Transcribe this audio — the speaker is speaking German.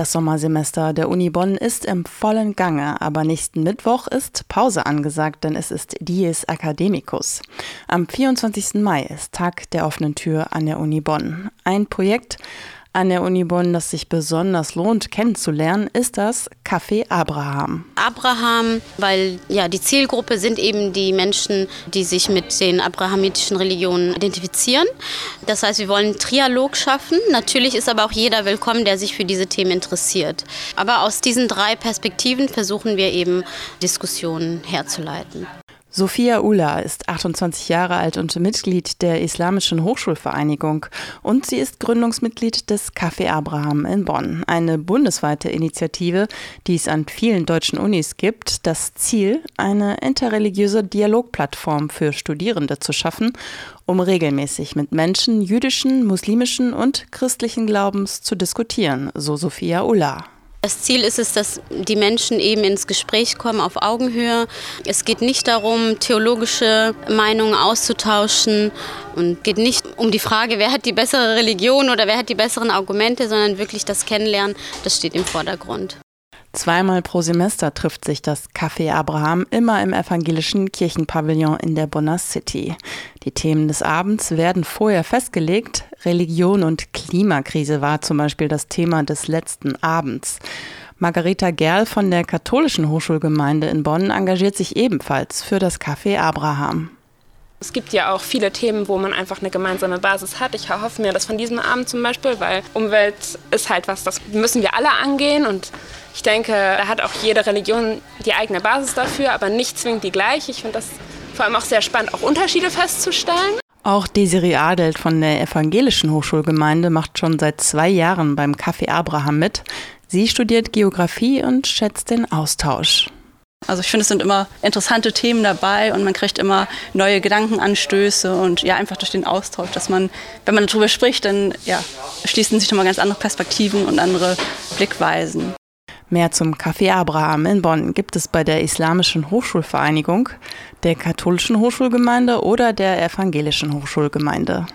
Das Sommersemester der Uni Bonn ist im vollen Gange, aber nächsten Mittwoch ist Pause angesagt, denn es ist Dies Academicus. Am 24. Mai ist Tag der offenen Tür an der Uni Bonn. Ein Projekt, an der Uni Bonn, das sich besonders lohnt kennenzulernen, ist das Café Abraham. Abraham, weil ja die Zielgruppe sind eben die Menschen, die sich mit den abrahamitischen Religionen identifizieren. Das heißt, wir wollen einen Trialog schaffen. Natürlich ist aber auch jeder willkommen, der sich für diese Themen interessiert. Aber aus diesen drei Perspektiven versuchen wir eben Diskussionen herzuleiten. Sophia Ula ist 28 Jahre alt und Mitglied der Islamischen Hochschulvereinigung und sie ist Gründungsmitglied des Café Abraham in Bonn, eine bundesweite Initiative, die es an vielen deutschen Unis gibt. Das Ziel, eine interreligiöse Dialogplattform für Studierende zu schaffen, um regelmäßig mit Menschen jüdischen, muslimischen und christlichen Glaubens zu diskutieren, so Sophia Ula. Das Ziel ist es, dass die Menschen eben ins Gespräch kommen auf Augenhöhe. Es geht nicht darum, theologische Meinungen auszutauschen und geht nicht um die Frage, wer hat die bessere Religion oder wer hat die besseren Argumente, sondern wirklich das Kennenlernen, das steht im Vordergrund. Zweimal pro Semester trifft sich das Café Abraham immer im evangelischen Kirchenpavillon in der Bonner City. Die Themen des Abends werden vorher festgelegt. Religion und Klimakrise war zum Beispiel das Thema des letzten Abends. Margareta Gerl von der Katholischen Hochschulgemeinde in Bonn engagiert sich ebenfalls für das Café Abraham. Es gibt ja auch viele Themen, wo man einfach eine gemeinsame Basis hat. Ich hoffe mir das von diesem Abend zum Beispiel, weil Umwelt ist halt was, das müssen wir alle angehen. Und ich denke, da hat auch jede Religion die eigene Basis dafür, aber nicht zwingend die gleiche. Ich finde das vor allem auch sehr spannend, auch Unterschiede festzustellen. Auch Desiree Adelt von der Evangelischen Hochschulgemeinde macht schon seit zwei Jahren beim Café Abraham mit. Sie studiert Geografie und schätzt den Austausch. Also ich finde, es sind immer interessante Themen dabei und man kriegt immer neue Gedankenanstöße und ja, einfach durch den Austausch, dass man, wenn man darüber spricht, dann ja, schließen sich nochmal ganz andere Perspektiven und andere Blickweisen. Mehr zum Café Abraham in Bonn gibt es bei der Islamischen Hochschulvereinigung, der Katholischen Hochschulgemeinde oder der Evangelischen Hochschulgemeinde.